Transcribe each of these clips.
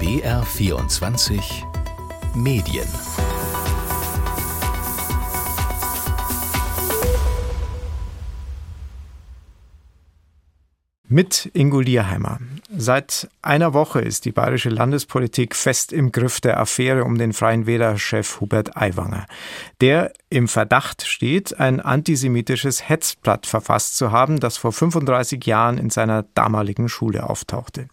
BR24 Medien Mit Ingo Lierheimer. Seit einer Woche ist die bayerische Landespolitik fest im Griff der Affäre um den Freien Wähler-Chef Hubert Aiwanger, der im Verdacht steht, ein antisemitisches Hetzblatt verfasst zu haben, das vor 35 Jahren in seiner damaligen Schule auftauchte.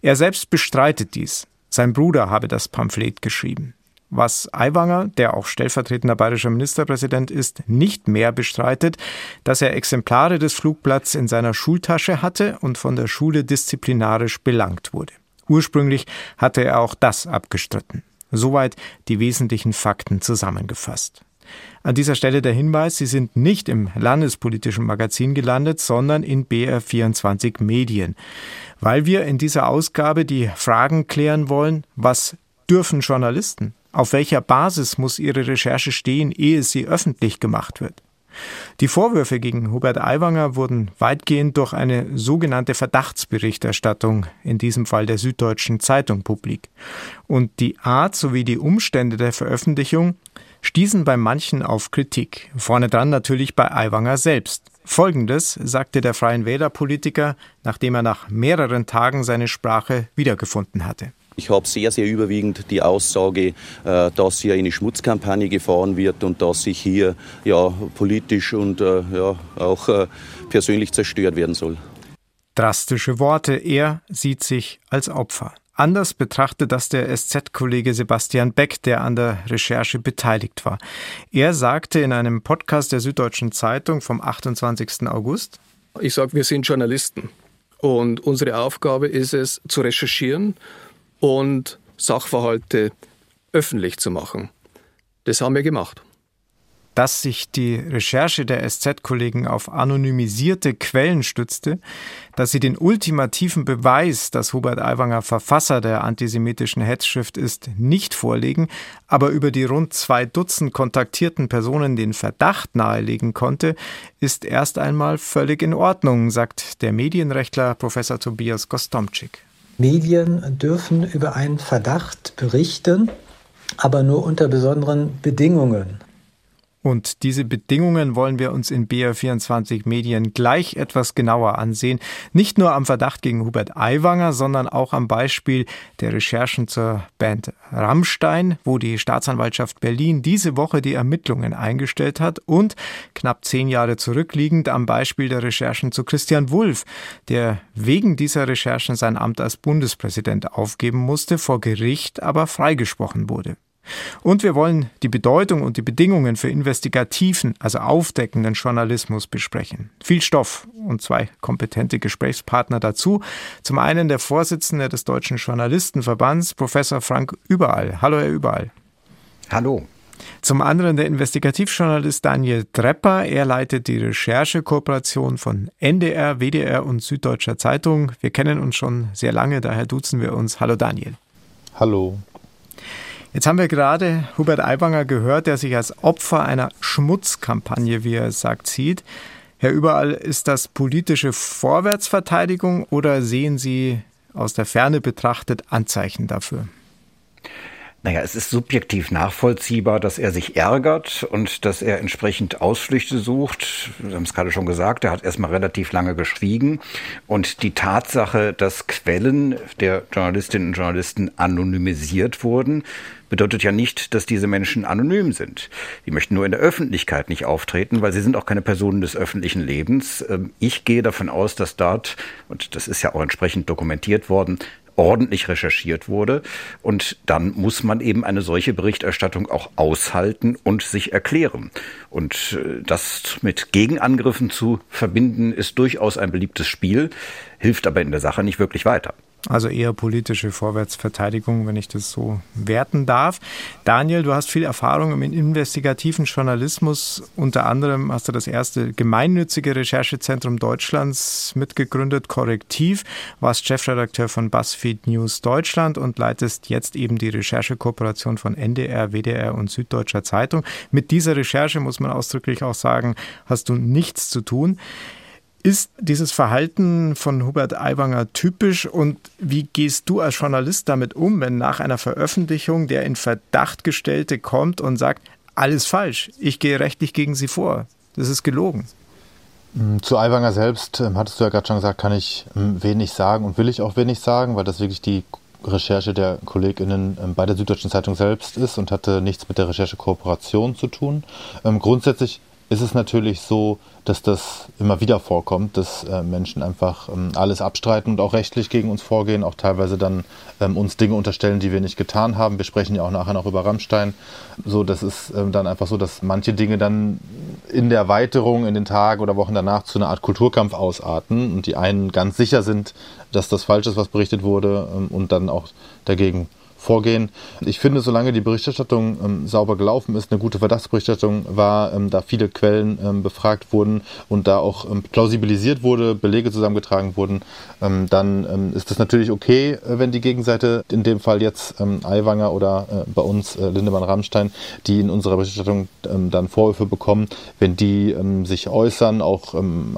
Er selbst bestreitet dies. Sein Bruder habe das Pamphlet geschrieben was Aiwanger, der auch stellvertretender bayerischer Ministerpräsident ist, nicht mehr bestreitet, dass er Exemplare des Flugblatts in seiner Schultasche hatte und von der Schule disziplinarisch belangt wurde. Ursprünglich hatte er auch das abgestritten. Soweit die wesentlichen Fakten zusammengefasst. An dieser Stelle der Hinweis, Sie sind nicht im landespolitischen Magazin gelandet, sondern in BR24 Medien, weil wir in dieser Ausgabe die Fragen klären wollen, was dürfen Journalisten? Auf welcher Basis muss ihre Recherche stehen, ehe sie öffentlich gemacht wird? Die Vorwürfe gegen Hubert Aiwanger wurden weitgehend durch eine sogenannte Verdachtsberichterstattung, in diesem Fall der Süddeutschen Zeitung, publik. Und die Art sowie die Umstände der Veröffentlichung stießen bei manchen auf Kritik. Vorne dran natürlich bei Aiwanger selbst. Folgendes sagte der Freien Wähler-Politiker, nachdem er nach mehreren Tagen seine Sprache wiedergefunden hatte. Ich habe sehr, sehr überwiegend die Aussage, äh, dass hier eine Schmutzkampagne gefahren wird und dass sich hier ja, politisch und äh, ja, auch äh, persönlich zerstört werden soll. Drastische Worte. Er sieht sich als Opfer. Anders betrachtet das der SZ-Kollege Sebastian Beck, der an der Recherche beteiligt war. Er sagte in einem Podcast der Süddeutschen Zeitung vom 28. August, ich sage, wir sind Journalisten und unsere Aufgabe ist es, zu recherchieren und Sachverhalte öffentlich zu machen. Das haben wir gemacht. Dass sich die Recherche der SZ-Kollegen auf anonymisierte Quellen stützte, dass sie den ultimativen Beweis, dass Hubert Aiwanger Verfasser der antisemitischen Hetzschrift ist, nicht vorlegen, aber über die rund zwei Dutzend kontaktierten Personen den Verdacht nahelegen konnte, ist erst einmal völlig in Ordnung, sagt der Medienrechtler Professor Tobias Gostomczyk. Medien dürfen über einen Verdacht berichten, aber nur unter besonderen Bedingungen. Und diese Bedingungen wollen wir uns in BR24 Medien gleich etwas genauer ansehen. Nicht nur am Verdacht gegen Hubert Aiwanger, sondern auch am Beispiel der Recherchen zur Band Rammstein, wo die Staatsanwaltschaft Berlin diese Woche die Ermittlungen eingestellt hat und knapp zehn Jahre zurückliegend am Beispiel der Recherchen zu Christian Wulff, der wegen dieser Recherchen sein Amt als Bundespräsident aufgeben musste, vor Gericht aber freigesprochen wurde. Und wir wollen die Bedeutung und die Bedingungen für investigativen, also aufdeckenden Journalismus besprechen. Viel Stoff und zwei kompetente Gesprächspartner dazu. Zum einen der Vorsitzende des Deutschen Journalistenverbands, Professor Frank Überall. Hallo, Herr Überall. Hallo. Zum anderen der Investigativjournalist Daniel Trepper. Er leitet die Recherchekooperation von NDR, WDR und Süddeutscher Zeitung. Wir kennen uns schon sehr lange, daher duzen wir uns. Hallo Daniel. Hallo. Jetzt haben wir gerade Hubert Aiwanger gehört, der sich als Opfer einer Schmutzkampagne, wie er sagt, sieht. Herr Überall, ist das politische Vorwärtsverteidigung oder sehen Sie aus der Ferne betrachtet Anzeichen dafür? Naja, es ist subjektiv nachvollziehbar, dass er sich ärgert und dass er entsprechend Ausflüchte sucht. Wir haben es gerade schon gesagt, er hat erstmal relativ lange geschwiegen. Und die Tatsache, dass Quellen der Journalistinnen und Journalisten anonymisiert wurden, bedeutet ja nicht, dass diese Menschen anonym sind. Die möchten nur in der Öffentlichkeit nicht auftreten, weil sie sind auch keine Personen des öffentlichen Lebens. Ähm, ich gehe davon aus, dass dort, und das ist ja auch entsprechend dokumentiert worden, ordentlich recherchiert wurde. Und dann muss man eben eine solche Berichterstattung auch aushalten und sich erklären. Und äh, das mit Gegenangriffen zu verbinden, ist durchaus ein beliebtes Spiel, hilft aber in der Sache nicht wirklich weiter. Also eher politische Vorwärtsverteidigung, wenn ich das so werten darf. Daniel, du hast viel Erfahrung im investigativen Journalismus. Unter anderem hast du das erste gemeinnützige Recherchezentrum Deutschlands mitgegründet, Korrektiv, warst Chefredakteur von BuzzFeed News Deutschland und leitest jetzt eben die Recherchekooperation von NDR, WDR und Süddeutscher Zeitung. Mit dieser Recherche muss man ausdrücklich auch sagen, hast du nichts zu tun. Ist dieses Verhalten von Hubert Aiwanger typisch und wie gehst du als Journalist damit um, wenn nach einer Veröffentlichung der in Verdacht gestellte kommt und sagt, alles falsch, ich gehe rechtlich gegen Sie vor, das ist gelogen? Mm, zu Aiwanger selbst, ähm, hattest du ja gerade schon gesagt, kann ich ähm, wenig sagen und will ich auch wenig sagen, weil das wirklich die Recherche der KollegInnen ähm, bei der Süddeutschen Zeitung selbst ist und hatte nichts mit der Recherchekooperation zu tun. grundsätzlich ist es natürlich so, dass das immer wieder vorkommt, dass äh, Menschen einfach ähm, alles abstreiten und auch rechtlich gegen uns vorgehen, auch teilweise dann ähm, uns Dinge unterstellen, die wir nicht getan haben. Wir sprechen ja auch nachher noch über Rammstein. So, das ist ähm, dann einfach so, dass manche Dinge dann in der Erweiterung in den Tagen oder Wochen danach zu einer Art Kulturkampf ausarten und die einen ganz sicher sind, dass das falsch ist, was berichtet wurde ähm, und dann auch dagegen vorgehen. Ich finde, solange die Berichterstattung ähm, sauber gelaufen ist, eine gute Verdachtsberichterstattung war, ähm, da viele Quellen ähm, befragt wurden und da auch ähm, plausibilisiert wurde, Belege zusammengetragen wurden, ähm, dann ähm, ist das natürlich okay, äh, wenn die Gegenseite, in dem Fall jetzt Aiwanger oder äh, bei uns äh, Lindemann-Rammstein, die in unserer Berichterstattung dann Vorwürfe bekommen, wenn die sich äußern, auch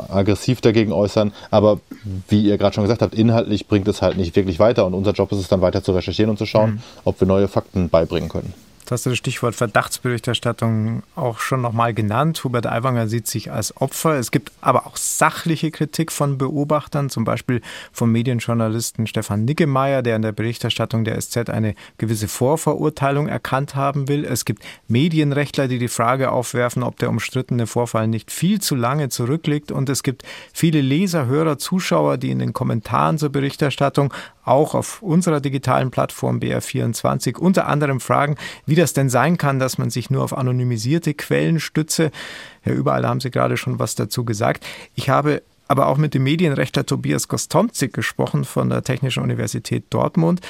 aggressiv dagegen äußern. Aber wie ihr gerade schon gesagt habt, inhaltlich bringt es halt nicht wirklich weiter und unser Job ist es dann weiter zu recherchieren und zu schauen, mhm. ob wir neue Fakten beibringen können. Du hast das Stichwort Verdachtsberichterstattung auch schon nochmal genannt. Hubert Aiwanger sieht sich als Opfer. Es gibt aber auch sachliche Kritik von Beobachtern, zum Beispiel vom Medienjournalisten Stefan Niggemeier, der in der Berichterstattung der SZ eine gewisse Vorverurteilung erkannt haben will. Es gibt Medienrechtler, die die Frage aufwerfen, ob der umstrittene Vorfall nicht viel zu lange zurückliegt. Und es gibt viele Leser, Hörer, Zuschauer, die in den Kommentaren zur Berichterstattung auch auf unserer digitalen Plattform BR24 unter anderem fragen, wie das denn sein kann, dass man sich nur auf anonymisierte Quellen stütze. Ja, überall haben Sie gerade schon was dazu gesagt. Ich habe aber auch mit dem Medienrechtler Tobias Gostomzik gesprochen von der Technischen Universität Dortmund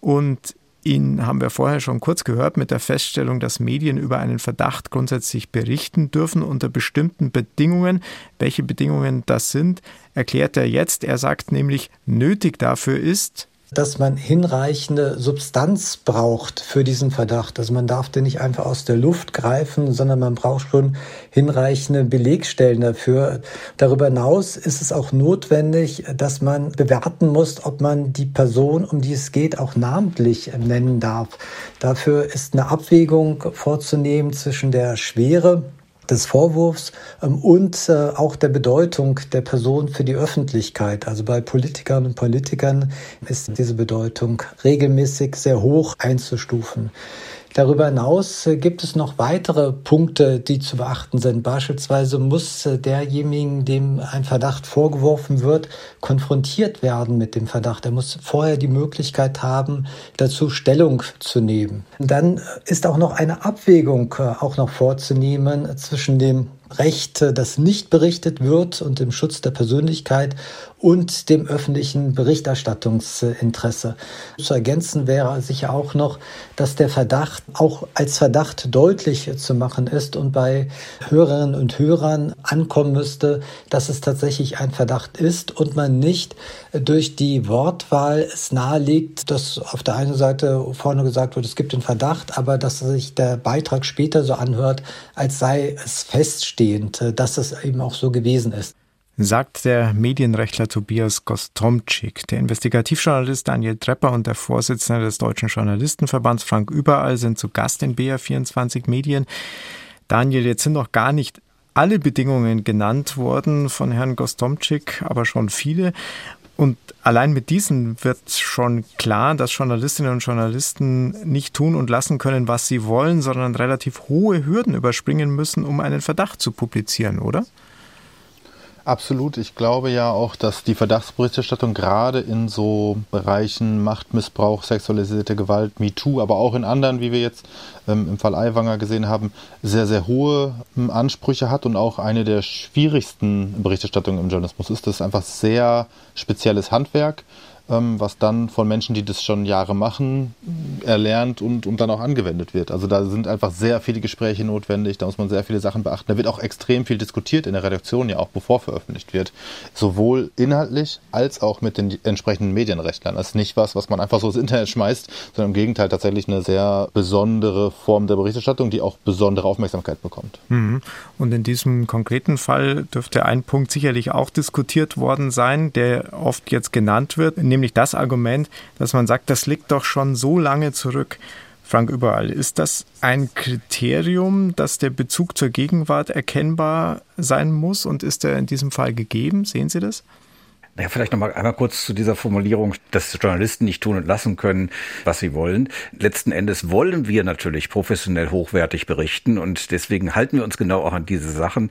und Ihn haben wir vorher schon kurz gehört mit der Feststellung, dass Medien über einen Verdacht grundsätzlich berichten dürfen unter bestimmten Bedingungen. Welche Bedingungen das sind, erklärt er jetzt. Er sagt nämlich, nötig dafür ist, dass man hinreichende Substanz braucht für diesen Verdacht. Also man darf den nicht einfach aus der Luft greifen, sondern man braucht schon hinreichende Belegstellen dafür. Darüber hinaus ist es auch notwendig, dass man bewerten muss, ob man die Person, um die es geht, auch namentlich nennen darf. Dafür ist eine Abwägung vorzunehmen zwischen der Schwere des Vorwurfs ähm, und äh, auch der Bedeutung der Person für die Öffentlichkeit. Also bei Politikern und Politikern ist diese Bedeutung regelmäßig sehr hoch einzustufen. Darüber hinaus äh, gibt es noch weitere Punkte, die zu beachten sind. Beispielsweise muss äh, derjenigen, dem ein Verdacht vorgeworfen wird, konfrontiert werden mit dem Verdacht. Er muss vorher die Möglichkeit haben, dazu Stellung zu nehmen. Dann ist auch noch eine Abwägung äh, auch noch vorzunehmen zwischen dem Recht, das nicht berichtet wird und dem Schutz der Persönlichkeit und dem öffentlichen Berichterstattungsinteresse. Zu ergänzen wäre sicher auch noch, dass der Verdacht auch als Verdacht deutlich zu machen ist und bei Hörerinnen und Hörern ankommen müsste, dass es tatsächlich ein Verdacht ist und man nicht durch die Wortwahl es nahelegt, dass auf der einen Seite vorne gesagt wird, es gibt den Verdacht, aber dass sich der Beitrag später so anhört, als sei es feststehend, dass es eben auch so gewesen ist sagt der Medienrechtler Tobias Gostomczyk. Der Investigativjournalist Daniel Trepper und der Vorsitzende des Deutschen Journalistenverbands Frank Überall sind zu Gast in BR24 Medien. Daniel, jetzt sind noch gar nicht alle Bedingungen genannt worden von Herrn Gostomczyk, aber schon viele. Und allein mit diesen wird schon klar, dass Journalistinnen und Journalisten nicht tun und lassen können, was sie wollen, sondern relativ hohe Hürden überspringen müssen, um einen Verdacht zu publizieren, oder? Absolut. Ich glaube ja auch, dass die Verdachtsberichterstattung gerade in so Bereichen Machtmissbrauch, sexualisierte Gewalt, MeToo, aber auch in anderen, wie wir jetzt ähm, im Fall Aiwanger gesehen haben, sehr, sehr hohe ähm, Ansprüche hat und auch eine der schwierigsten Berichterstattungen im Journalismus ist. Das ist einfach sehr spezielles Handwerk was dann von Menschen, die das schon Jahre machen, erlernt und, und dann auch angewendet wird. Also da sind einfach sehr viele Gespräche notwendig, da muss man sehr viele Sachen beachten. Da wird auch extrem viel diskutiert in der Redaktion, ja auch bevor veröffentlicht wird. Sowohl inhaltlich als auch mit den entsprechenden Medienrechtlern. Das ist nicht was, was man einfach so ins Internet schmeißt, sondern im Gegenteil tatsächlich eine sehr besondere Form der Berichterstattung, die auch besondere Aufmerksamkeit bekommt. Mhm. Und in diesem konkreten Fall dürfte ein Punkt sicherlich auch diskutiert worden sein, der oft jetzt genannt wird, nämlich das Argument, dass man sagt, das liegt doch schon so lange zurück. Frank Überall, ist das ein Kriterium, dass der Bezug zur Gegenwart erkennbar sein muss und ist er in diesem Fall gegeben? Sehen Sie das? Naja, vielleicht noch mal einmal kurz zu dieser Formulierung, dass Journalisten nicht tun und lassen können, was sie wollen. Letzten Endes wollen wir natürlich professionell hochwertig berichten und deswegen halten wir uns genau auch an diese Sachen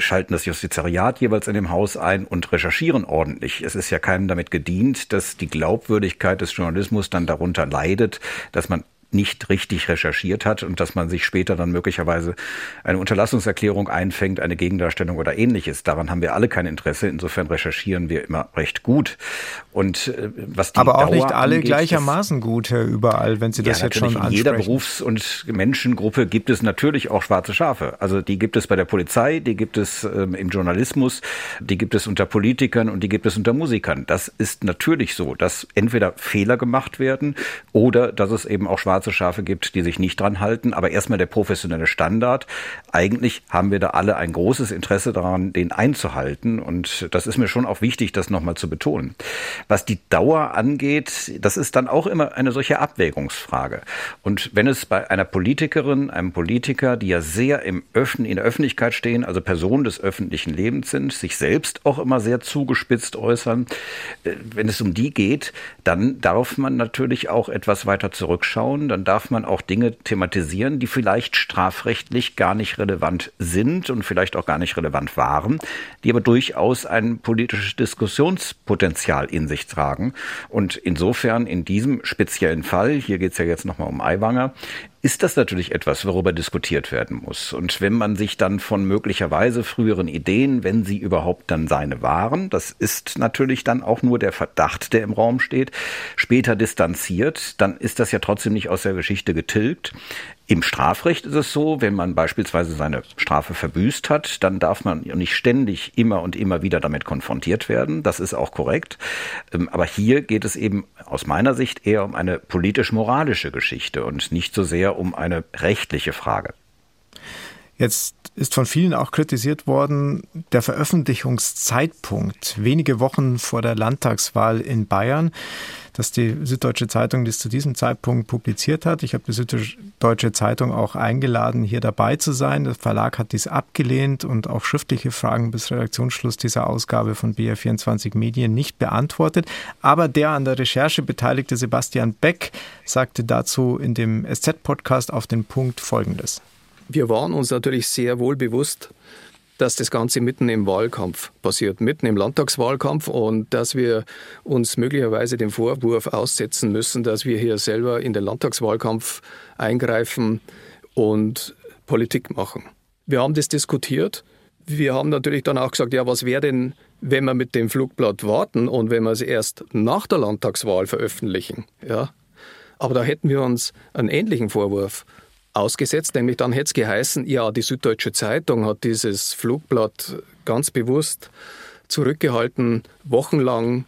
schalten das Justizariat jeweils in dem Haus ein und recherchieren ordentlich. Es ist ja keinem damit gedient, dass die Glaubwürdigkeit des Journalismus dann darunter leidet, dass man nicht richtig recherchiert hat und dass man sich später dann möglicherweise eine Unterlassungserklärung einfängt, eine Gegendarstellung oder ähnliches. Daran haben wir alle kein Interesse. Insofern recherchieren wir immer recht gut. Und äh, was die Aber auch Dauer nicht alle angeht, gleichermaßen gut, Herr Überall, wenn Sie das ja, jetzt schon in ansprechen. jeder Berufs- und Menschengruppe gibt es natürlich auch schwarze Schafe. Also die gibt es bei der Polizei, die gibt es ähm, im Journalismus, die gibt es unter Politikern und die gibt es unter Musikern. Das ist natürlich so, dass entweder Fehler gemacht werden oder dass es eben auch schwarze schwarze Schafe gibt, die sich nicht dran halten. Aber erstmal der professionelle Standard. Eigentlich haben wir da alle ein großes Interesse daran, den einzuhalten. Und das ist mir schon auch wichtig, das nochmal zu betonen. Was die Dauer angeht, das ist dann auch immer eine solche Abwägungsfrage. Und wenn es bei einer Politikerin, einem Politiker, die ja sehr im Öffn in der Öffentlichkeit stehen, also Personen des öffentlichen Lebens sind, sich selbst auch immer sehr zugespitzt äußern, äh, wenn es um die geht, dann darf man natürlich auch etwas weiter zurückschauen dann darf man auch Dinge thematisieren, die vielleicht strafrechtlich gar nicht relevant sind und vielleicht auch gar nicht relevant waren, die aber durchaus ein politisches Diskussionspotenzial in sich tragen. Und insofern in diesem speziellen Fall, hier geht es ja jetzt nochmal um Aiwanger, ist das natürlich etwas, worüber diskutiert werden muss. Und wenn man sich dann von möglicherweise früheren Ideen, wenn sie überhaupt dann seine waren, das ist natürlich dann auch nur der Verdacht, der im Raum steht, später distanziert, dann ist das ja trotzdem nicht aus der Geschichte getilgt. Im Strafrecht ist es so, wenn man beispielsweise seine Strafe verbüßt hat, dann darf man nicht ständig immer und immer wieder damit konfrontiert werden. Das ist auch korrekt. Ähm, aber hier geht es eben aus meiner Sicht eher um eine politisch-moralische Geschichte und nicht so sehr um eine rechtliche Frage. Jetzt ist von vielen auch kritisiert worden, der Veröffentlichungszeitpunkt, wenige Wochen vor der Landtagswahl in Bayern dass die Süddeutsche Zeitung das zu diesem Zeitpunkt publiziert hat. Ich habe die Süddeutsche Zeitung auch eingeladen, hier dabei zu sein. Der Verlag hat dies abgelehnt und auch schriftliche Fragen bis Redaktionsschluss dieser Ausgabe von BR24 Medien nicht beantwortet. Aber der an der Recherche beteiligte Sebastian Beck sagte dazu in dem SZ-Podcast auf den Punkt Folgendes. Wir waren uns natürlich sehr wohl bewusst, dass das Ganze mitten im Wahlkampf passiert, mitten im Landtagswahlkampf und dass wir uns möglicherweise dem Vorwurf aussetzen müssen, dass wir hier selber in den Landtagswahlkampf eingreifen und Politik machen. Wir haben das diskutiert. Wir haben natürlich dann auch gesagt, ja, was wäre denn, wenn wir mit dem Flugblatt warten und wenn wir es erst nach der Landtagswahl veröffentlichen? Ja? Aber da hätten wir uns einen ähnlichen Vorwurf ausgesetzt, nämlich dann hätte es geheißen, ja, die Süddeutsche Zeitung hat dieses Flugblatt ganz bewusst zurückgehalten, wochenlang,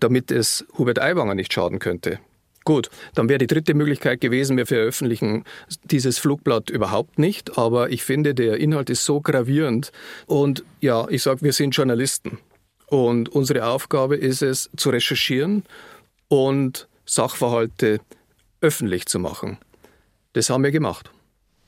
damit es Hubert Aiwanger nicht schaden könnte. Gut, dann wäre die dritte Möglichkeit gewesen, wir veröffentlichen dieses Flugblatt überhaupt nicht, aber ich finde, der Inhalt ist so gravierend und ja, ich sage, wir sind Journalisten und unsere Aufgabe ist es, zu recherchieren und Sachverhalte öffentlich zu machen. Das haben wir gemacht.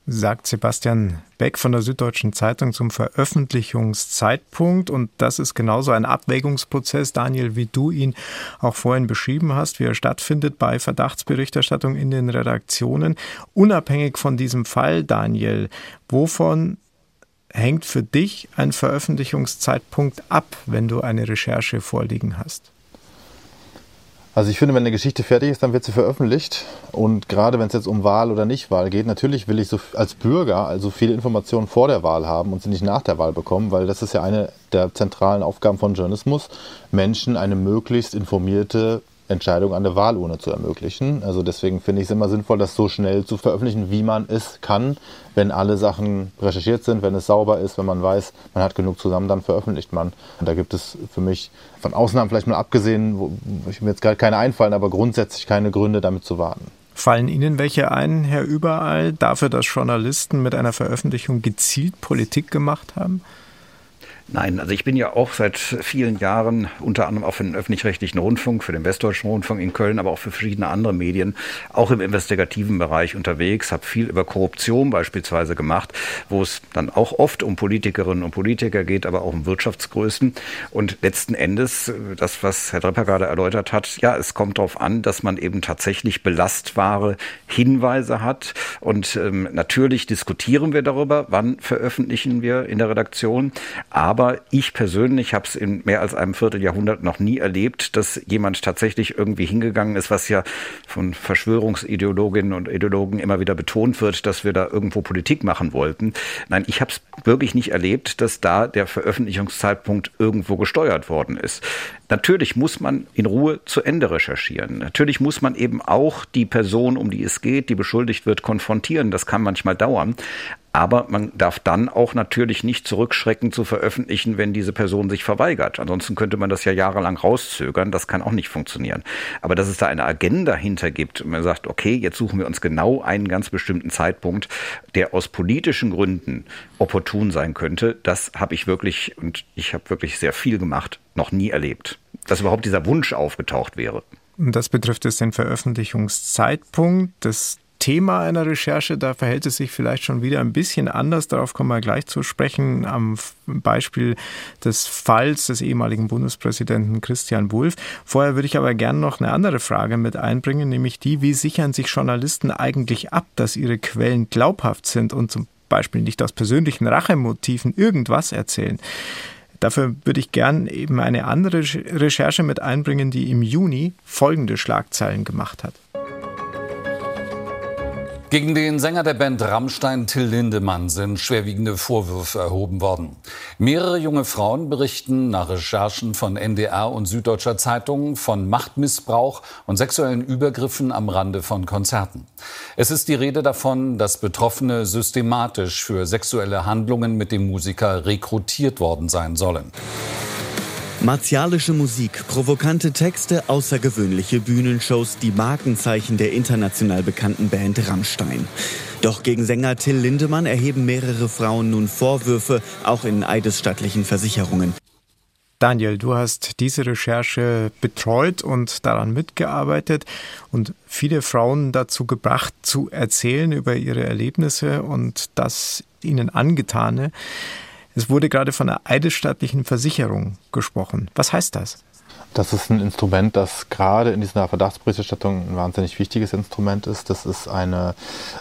Sagt Sebastian Beck von der Süddeutschen Zeitung zum Veröffentlichungszeitpunkt. Und das ist genauso ein Abwägungsprozess, Daniel, wie du ihn auch vorhin beschrieben hast, wie er stattfindet bei Verdachtsberichterstattung in den Redaktionen. Unabhängig von diesem Fall, Daniel, wovon hängt für dich ein Veröffentlichungszeitpunkt ab, wenn du eine Recherche vorliegen hast? Also ich finde, wenn eine Geschichte fertig ist, dann wird sie veröffentlicht. Und gerade wenn es jetzt um Wahl oder Nichtwahl geht, natürlich will ich so als Bürger also viele Informationen vor der Wahl haben und sie nicht nach der Wahl bekommen, weil das ist ja eine der zentralen Aufgaben von Journalismus, Menschen eine möglichst informierte Entscheidung an der Wahlurne zu ermöglichen. Also deswegen finde ich es immer sinnvoll, das so schnell zu veröffentlichen, wie man es kann, wenn alle Sachen recherchiert sind, wenn es sauber ist, wenn man weiß, man hat genug zusammen, dann veröffentlicht man. Und da gibt es für mich von Ausnahmen vielleicht mal abgesehen, wo ich mir jetzt gar keine einfallen, aber grundsätzlich keine Gründe, damit zu warten. Fallen Ihnen welche ein, Herr Überall, dafür, dass Journalisten mit einer Veröffentlichung gezielt Politik gemacht haben? Nein, also ich bin ja auch seit vielen Jahren unter anderem auch für den öffentlich-rechtlichen Rundfunk, für den Westdeutschen Rundfunk in Köln, aber auch für verschiedene andere Medien, auch im investigativen Bereich unterwegs, habe viel über Korruption beispielsweise gemacht, wo es dann auch oft um Politikerinnen und Politiker geht, aber auch um Wirtschaftsgrößen. Und letzten Endes, das, was Herr Drepper gerade erläutert hat, ja, es kommt darauf an, dass man eben tatsächlich belastbare Hinweise hat. Und ähm, natürlich diskutieren wir darüber, wann veröffentlichen wir in der Redaktion. Aber aber ich persönlich habe es in mehr als einem Vierteljahrhundert noch nie erlebt, dass jemand tatsächlich irgendwie hingegangen ist, was ja von Verschwörungsideologinnen und Ideologen immer wieder betont wird, dass wir da irgendwo Politik machen wollten. Nein, ich habe es wirklich nicht erlebt, dass da der Veröffentlichungszeitpunkt irgendwo gesteuert worden ist. Natürlich muss man in Ruhe zu Ende recherchieren. Natürlich muss man eben auch die Person, um die es geht, die beschuldigt wird, konfrontieren. Das kann manchmal dauern. Aber man darf dann auch natürlich nicht zurückschrecken zu veröffentlichen, wenn diese Person sich verweigert. Ansonsten könnte man das ja jahrelang rauszögern. Das kann auch nicht funktionieren. Aber dass es da eine Agenda hinter gibt und man sagt, okay, jetzt suchen wir uns genau einen ganz bestimmten Zeitpunkt, der aus politischen Gründen opportun sein könnte, das habe ich wirklich, und ich habe wirklich sehr viel gemacht, noch nie erlebt. Dass überhaupt dieser Wunsch aufgetaucht wäre. Das betrifft jetzt den Veröffentlichungszeitpunkt. Das Thema einer Recherche, da verhält es sich vielleicht schon wieder ein bisschen anders. Darauf kommen wir gleich zu sprechen am Beispiel des Falls des ehemaligen Bundespräsidenten Christian Wulff. Vorher würde ich aber gerne noch eine andere Frage mit einbringen, nämlich die, wie sichern sich Journalisten eigentlich ab, dass ihre Quellen glaubhaft sind und zum Beispiel nicht aus persönlichen Rachemotiven irgendwas erzählen. Dafür würde ich gern eben eine andere Recherche mit einbringen, die im Juni folgende Schlagzeilen gemacht hat. Gegen den Sänger der Band Rammstein Till Lindemann sind schwerwiegende Vorwürfe erhoben worden. Mehrere junge Frauen berichten nach Recherchen von NDR und Süddeutscher Zeitung von Machtmissbrauch und sexuellen Übergriffen am Rande von Konzerten. Es ist die Rede davon, dass Betroffene systematisch für sexuelle Handlungen mit dem Musiker rekrutiert worden sein sollen. Martialische Musik, provokante Texte, außergewöhnliche Bühnenshows, die Markenzeichen der international bekannten Band Rammstein. Doch gegen Sänger Till Lindemann erheben mehrere Frauen nun Vorwürfe, auch in eidesstattlichen Versicherungen. Daniel, du hast diese Recherche betreut und daran mitgearbeitet und viele Frauen dazu gebracht, zu erzählen über ihre Erlebnisse und das ihnen angetane. Es wurde gerade von einer eidesstattlichen Versicherung gesprochen. Was heißt das? Das ist ein Instrument, das gerade in dieser Verdachtsberichterstattung ein wahnsinnig wichtiges Instrument ist. Das ist eine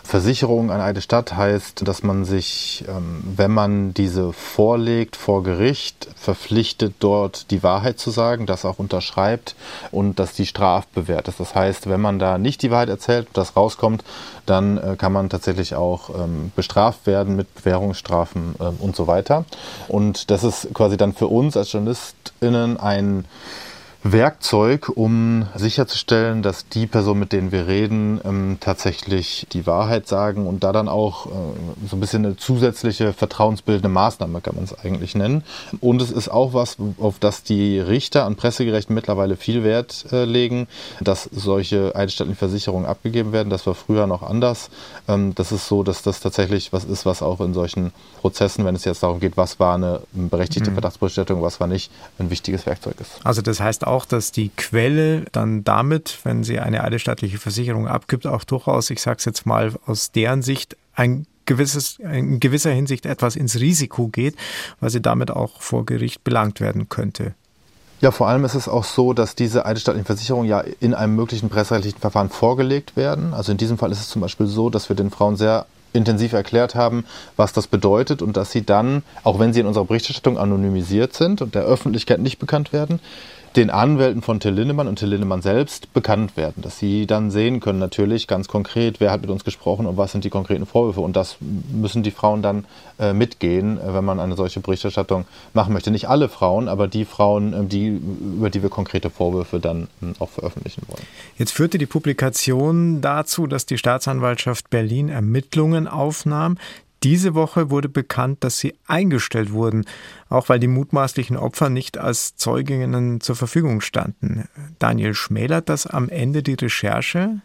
Versicherung an eine Stadt, heißt, dass man sich, ähm, wenn man diese vorlegt vor Gericht, verpflichtet, dort die Wahrheit zu sagen, das auch unterschreibt und dass die strafbewehrt ist. Das heißt, wenn man da nicht die Wahrheit erzählt das rauskommt, dann äh, kann man tatsächlich auch ähm, bestraft werden mit Bewährungsstrafen ähm, und so weiter. Und das ist quasi dann für uns als JournalistInnen ein Werkzeug, um sicherzustellen, dass die Personen, mit denen wir reden, ähm, tatsächlich die Wahrheit sagen und da dann auch äh, so ein bisschen eine zusätzliche vertrauensbildende Maßnahme kann man es eigentlich nennen. Und es ist auch was, auf das die Richter an Pressegerechten mittlerweile viel Wert äh, legen, dass solche eidesstattlichen Versicherungen abgegeben werden. Das war früher noch anders. Ähm, das ist so, dass das tatsächlich was ist, was auch in solchen Prozessen, wenn es jetzt darum geht, was war eine berechtigte mhm. Verdachtsberichterstattung, was war nicht, ein wichtiges Werkzeug ist. Also das heißt auch, auch, dass die Quelle dann damit, wenn sie eine eidesstattliche Versicherung abgibt, auch durchaus, ich sage es jetzt mal aus deren Sicht, ein gewisses, in gewisser Hinsicht etwas ins Risiko geht, weil sie damit auch vor Gericht belangt werden könnte. Ja, vor allem ist es auch so, dass diese eidesstattlichen Versicherungen ja in einem möglichen presserechtlichen Verfahren vorgelegt werden. Also in diesem Fall ist es zum Beispiel so, dass wir den Frauen sehr intensiv erklärt haben, was das bedeutet und dass sie dann, auch wenn sie in unserer Berichterstattung anonymisiert sind und der Öffentlichkeit nicht bekannt werden, den Anwälten von Till Lindemann und Till Lindemann selbst bekannt werden, dass sie dann sehen können natürlich ganz konkret, wer hat mit uns gesprochen und was sind die konkreten Vorwürfe und das müssen die Frauen dann äh, mitgehen, äh, wenn man eine solche Berichterstattung machen möchte. Nicht alle Frauen, aber die Frauen, äh, die, über die wir konkrete Vorwürfe dann äh, auch veröffentlichen wollen. Jetzt führte die Publikation dazu, dass die Staatsanwaltschaft Berlin Ermittlungen aufnahm. Diese Woche wurde bekannt, dass sie eingestellt wurden, auch weil die mutmaßlichen Opfer nicht als Zeuginnen zur Verfügung standen. Daniel schmälert das am Ende die Recherche?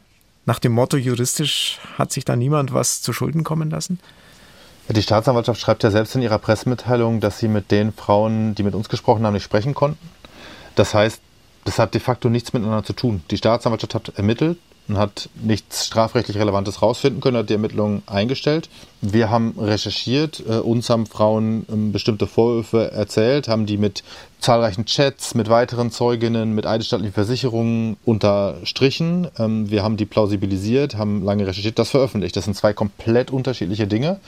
Nach dem Motto juristisch hat sich da niemand was zu Schulden kommen lassen? Die Staatsanwaltschaft schreibt ja selbst in ihrer Pressemitteilung, dass sie mit den Frauen, die mit uns gesprochen haben, nicht sprechen konnten. Das heißt, das hat de facto nichts miteinander zu tun. Die Staatsanwaltschaft hat ermittelt, und hat nichts strafrechtlich Relevantes rausfinden können, hat die Ermittlungen eingestellt. Wir haben recherchiert, äh, uns haben Frauen ähm, bestimmte Vorwürfe erzählt, haben die mit zahlreichen Chats, mit weiteren Zeuginnen, mit eidesstattlichen Versicherungen unterstrichen. Ähm, wir haben die plausibilisiert, haben lange recherchiert, das veröffentlicht. Das sind zwei komplett unterschiedliche Dinge.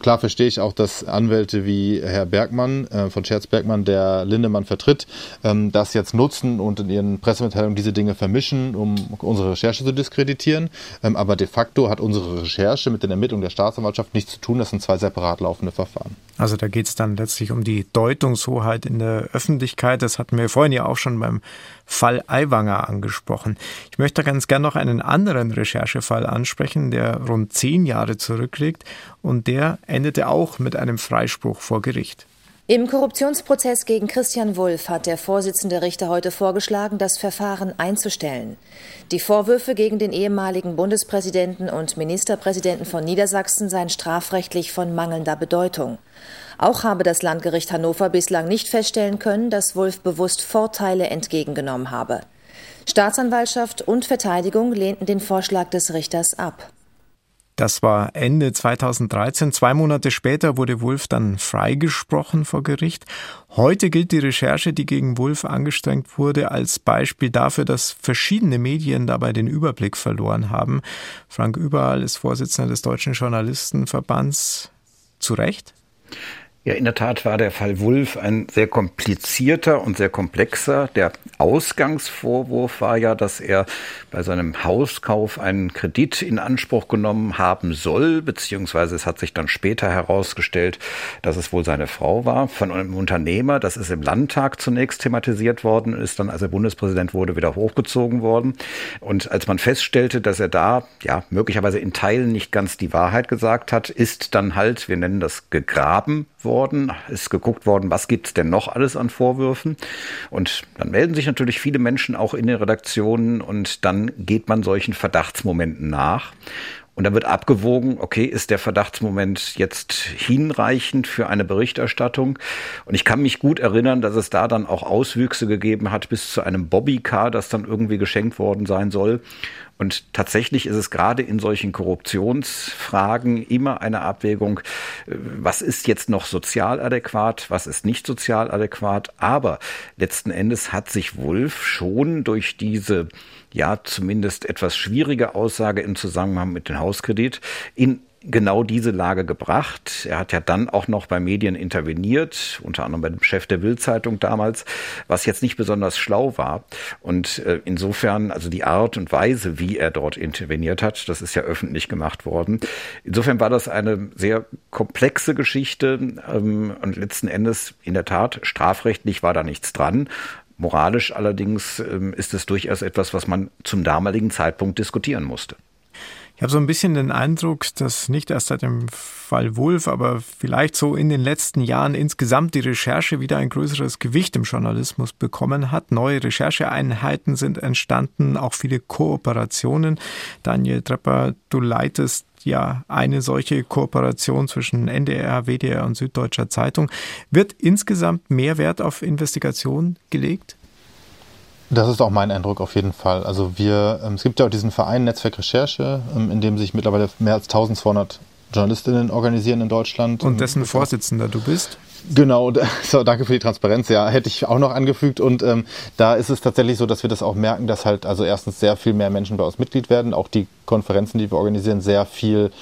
Klar verstehe ich auch, dass Anwälte wie Herr Bergmann äh, von Scherz Bergmann, der Lindemann vertritt, ähm, das jetzt nutzen und in ihren Pressemitteilungen diese Dinge vermischen, um unsere Recherche zu diskreditieren. Ähm, aber de facto hat unsere Recherche mit den Ermittlungen der Staatsanwaltschaft nichts zu tun. Das sind zwei separat laufende Verfahren. Also da geht es dann letztlich um die Deutungshoheit in der Öffentlichkeit. Das hatten wir vorhin ja auch schon beim Fall Aiwanger angesprochen. Ich möchte ganz gern noch einen anderen Recherchefall ansprechen, der rund zehn Jahre zurückliegt und der endete auch mit einem Freispruch vor Gericht. Im Korruptionsprozess gegen Christian Wulff hat der Vorsitzende Richter heute vorgeschlagen, das Verfahren einzustellen. Die Vorwürfe gegen den ehemaligen Bundespräsidenten und Ministerpräsidenten von Niedersachsen seien strafrechtlich von mangelnder Bedeutung. Auch habe das Landgericht Hannover bislang nicht feststellen können, dass Wulff bewusst Vorteile entgegengenommen habe. Staatsanwaltschaft und Verteidigung lehnten den Vorschlag des Richters ab. Das war Ende 2013. Zwei Monate später wurde Wulff dann freigesprochen vor Gericht. Heute gilt die Recherche, die gegen Wulff angestrengt wurde, als Beispiel dafür, dass verschiedene Medien dabei den Überblick verloren haben. Frank Überall ist Vorsitzender des Deutschen Journalistenverbands. Zu Recht? Ja, in der Tat war der Fall Wulff ein sehr komplizierter und sehr komplexer. Der Ausgangsvorwurf war ja, dass er bei seinem Hauskauf einen Kredit in Anspruch genommen haben soll, beziehungsweise es hat sich dann später herausgestellt, dass es wohl seine Frau war, von einem Unternehmer. Das ist im Landtag zunächst thematisiert worden, ist dann, als er Bundespräsident wurde, wieder hochgezogen worden. Und als man feststellte, dass er da, ja, möglicherweise in Teilen nicht ganz die Wahrheit gesagt hat, ist dann halt, wir nennen das gegraben worden, ist geguckt worden, was gibt's denn noch alles an Vorwürfen. Und dann melden sich natürlich viele Menschen auch in den Redaktionen und dann geht man solchen Verdachtsmomenten nach. Und dann wird abgewogen, okay, ist der Verdachtsmoment jetzt hinreichend für eine Berichterstattung? Und ich kann mich gut erinnern, dass es da dann auch Auswüchse gegeben hat bis zu einem Bobbycar, das dann irgendwie geschenkt worden sein soll. Und tatsächlich ist es gerade in solchen Korruptionsfragen immer eine Abwägung, äh, was ist jetzt noch sozial adäquat, was ist nicht sozial adäquat. Aber letzten Endes hat sich Wulff schon durch diese ja zumindest etwas schwierige Aussage im Zusammenhang mit dem Hauskredit in genau diese Lage gebracht. Er hat ja dann auch noch bei Medien interveniert, unter anderem bei dem Chef der Bildzeitung damals, was jetzt nicht besonders schlau war. Und äh, insofern, also die Art und Weise, wie er dort interveniert hat, das ist ja öffentlich gemacht worden. Insofern war das eine sehr komplexe Geschichte ähm, und letzten Endes in der Tat strafrechtlich war da nichts dran. Moralisch allerdings ähm, ist es durchaus etwas, was man zum damaligen Zeitpunkt diskutieren musste. Ich habe so ein bisschen den Eindruck, dass nicht erst seit dem Fall Wulff, aber vielleicht so in den letzten Jahren insgesamt die Recherche wieder ein größeres Gewicht im Journalismus bekommen hat. Neue Rechercheeinheiten sind entstanden, auch viele Kooperationen. Daniel Trepper, du leitest ja eine solche Kooperation zwischen NDR, WDR und Süddeutscher Zeitung. Wird insgesamt mehr Wert auf Investigation gelegt? Das ist auch mein Eindruck auf jeden Fall. Also wir, ähm, es gibt ja auch diesen Verein Netzwerk Recherche, ähm, in dem sich mittlerweile mehr als 1200 Journalistinnen organisieren in Deutschland. Und dessen Vorsitzender du bist? Genau, so, danke für die Transparenz. Ja, hätte ich auch noch angefügt. Und ähm, da ist es tatsächlich so, dass wir das auch merken, dass halt also erstens sehr viel mehr Menschen bei uns Mitglied werden. Auch die Konferenzen, die wir organisieren, sehr viel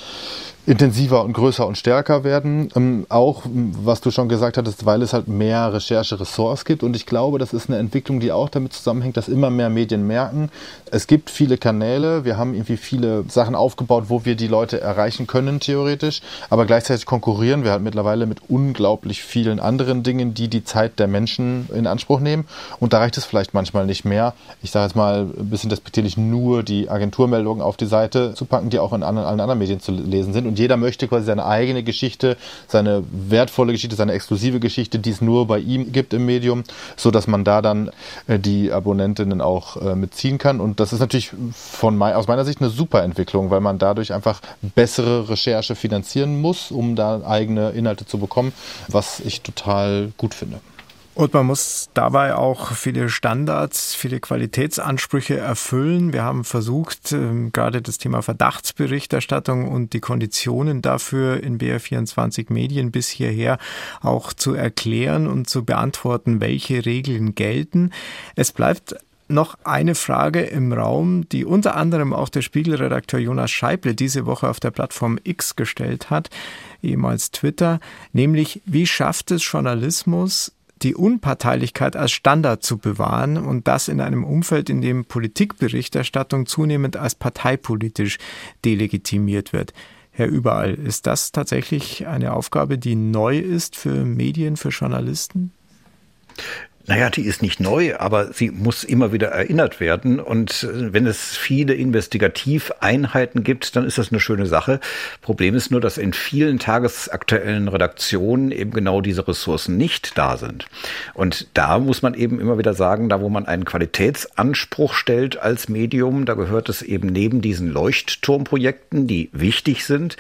intensiver und größer und stärker werden. Ähm, auch, was du schon gesagt hattest, weil es halt mehr Rechercheressorts gibt. Und ich glaube, das ist eine Entwicklung, die auch damit zusammenhängt, dass immer mehr Medien merken, es gibt viele Kanäle, wir haben irgendwie viele Sachen aufgebaut, wo wir die Leute erreichen können, theoretisch. Aber gleichzeitig konkurrieren wir halt mittlerweile mit unglaublich vielen anderen Dingen, die die Zeit der Menschen in Anspruch nehmen. Und da reicht es vielleicht manchmal nicht mehr. Ich sage jetzt mal ein bisschen despektierlich, nur die Agenturmeldungen auf die Seite zu packen, die auch in allen anderen Medien zu lesen sind und jeder möchte quasi seine eigene Geschichte, seine wertvolle Geschichte, seine exklusive Geschichte, die es nur bei ihm gibt im Medium, so dass man da dann äh, die Abonnentinnen auch äh, mitziehen kann. Und das ist natürlich von mein, aus meiner Sicht eine super Entwicklung, weil man dadurch einfach bessere Recherche finanzieren muss, um da eigene Inhalte zu bekommen, was ich total gut finde. Und man muss dabei auch viele Standards, viele Qualitätsansprüche erfüllen. Wir haben versucht, ähm, gerade das Thema Verdachtsberichterstattung und die Konditionen dafür in BR24 Medien bis hierher auch zu erklären und zu beantworten, welche Regeln gelten. Es bleibt noch eine Frage im Raum, die unter anderem auch der Spiegelredakteur Jonas Scheible diese Woche auf der Plattform X gestellt hat, ehemals Twitter, nämlich wie schafft es Journalismus, die Unparteilichkeit als Standard zu bewahren und das in einem Umfeld, in dem Politikberichterstattung zunehmend als parteipolitisch delegitimiert wird. Herr Überall, ist das tatsächlich eine Aufgabe, die neu ist für Medien, für Journalisten? Naja, die ist nicht neu, aber sie muss immer wieder erinnert werden. Und äh, wenn es viele Investigativeinheiten gibt, dann ist das eine schöne Sache. Problem ist nur, dass in vielen tagesaktuellen Redaktionen eben genau diese Ressourcen nicht da sind. Und da muss man eben immer wieder sagen, da wo man einen Qualitätsanspruch stellt als Medium, da gehört es eben neben diesen Leuchtturmprojekten, die wichtig sind,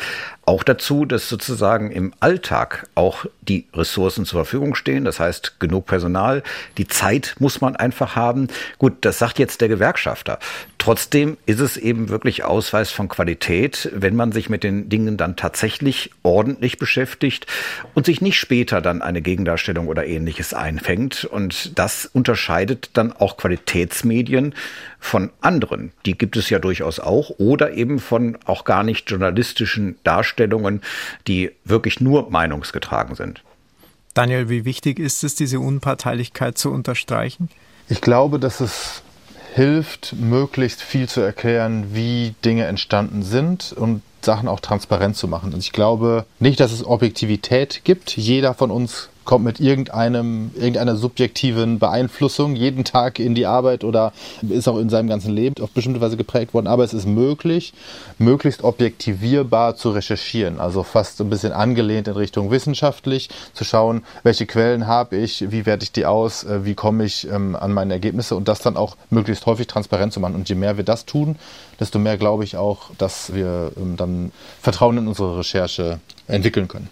auch dazu, dass sozusagen im Alltag auch die Ressourcen zur Verfügung stehen. Das heißt, genug Personal. Die Zeit muss man einfach haben. Gut, das sagt jetzt der Gewerkschafter. Trotzdem ist es eben wirklich Ausweis von Qualität, wenn man sich mit den Dingen dann tatsächlich ordentlich beschäftigt und sich nicht später dann eine Gegendarstellung oder ähnliches einfängt. Und das unterscheidet dann auch Qualitätsmedien von anderen. Die gibt es ja durchaus auch oder eben von auch gar nicht journalistischen Darstellungen die wirklich nur meinungsgetragen sind. Daniel, wie wichtig ist es, diese Unparteilichkeit zu unterstreichen? Ich glaube, dass es hilft, möglichst viel zu erklären, wie Dinge entstanden sind und Sachen auch transparent zu machen. Und ich glaube nicht, dass es Objektivität gibt. Jeder von uns kommt mit irgendeinem, irgendeiner subjektiven Beeinflussung jeden Tag in die Arbeit oder ist auch in seinem ganzen Leben auf bestimmte Weise geprägt worden. Aber es ist möglich, möglichst objektivierbar zu recherchieren. Also fast ein bisschen angelehnt in Richtung wissenschaftlich, zu schauen, welche Quellen habe ich, wie werte ich die aus, äh, wie komme ich ähm, an meine Ergebnisse und das dann auch möglichst häufig transparent zu machen. Und je mehr wir das tun, desto mehr glaube ich auch, dass wir ähm, dann Vertrauen in unsere Recherche entwickeln können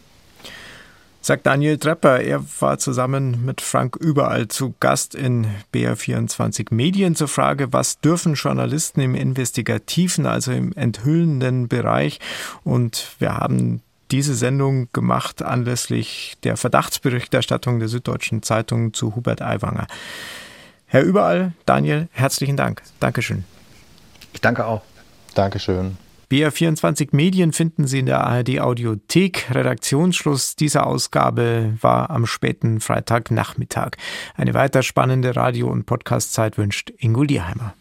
sagt Daniel Trepper. Er war zusammen mit Frank Überall zu Gast in BR24 Medien zur Frage, was dürfen Journalisten im investigativen, also im enthüllenden Bereich? Und wir haben diese Sendung gemacht anlässlich der Verdachtsberichterstattung der Süddeutschen Zeitung zu Hubert Aiwanger. Herr Überall, Daniel, herzlichen Dank. Dankeschön. Ich danke auch. Dankeschön. BR24 Medien finden Sie in der ARD Audiothek. Redaktionsschluss dieser Ausgabe war am späten Freitagnachmittag. Eine weiter spannende Radio- und Podcastzeit wünscht Ingo Dierheimer.